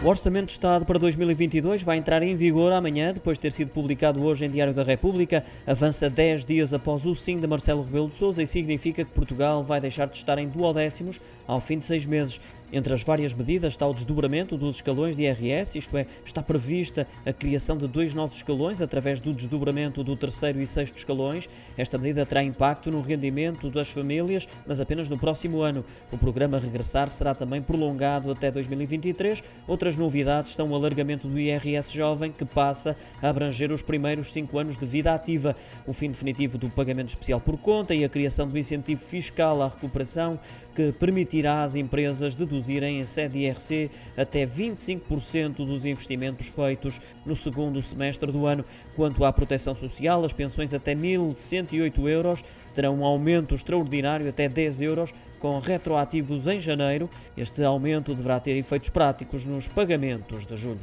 O Orçamento de Estado para 2022 vai entrar em vigor amanhã, depois de ter sido publicado hoje em Diário da República. Avança 10 dias após o sim de Marcelo Rebelo de Sousa e significa que Portugal vai deixar de estar em duodécimos ao fim de seis meses. Entre as várias medidas está o desdobramento dos escalões de IRS, isto é, está prevista a criação de dois novos escalões através do desdobramento do terceiro e sexto escalões. Esta medida terá impacto no rendimento das famílias, mas apenas no próximo ano. O programa Regressar será também prolongado até 2023. Outras novidades são o alargamento do IRS jovem, que passa a abranger os primeiros cinco anos de vida ativa, o fim definitivo do pagamento especial por conta e a criação do incentivo fiscal à recuperação, que permitirá às empresas deduzir reduzirem em sede IRC até 25% dos investimentos feitos no segundo semestre do ano. Quanto à proteção social, as pensões até 1.108 euros terão um aumento extraordinário até 10 euros, com retroativos em janeiro. Este aumento deverá ter efeitos práticos nos pagamentos de julho.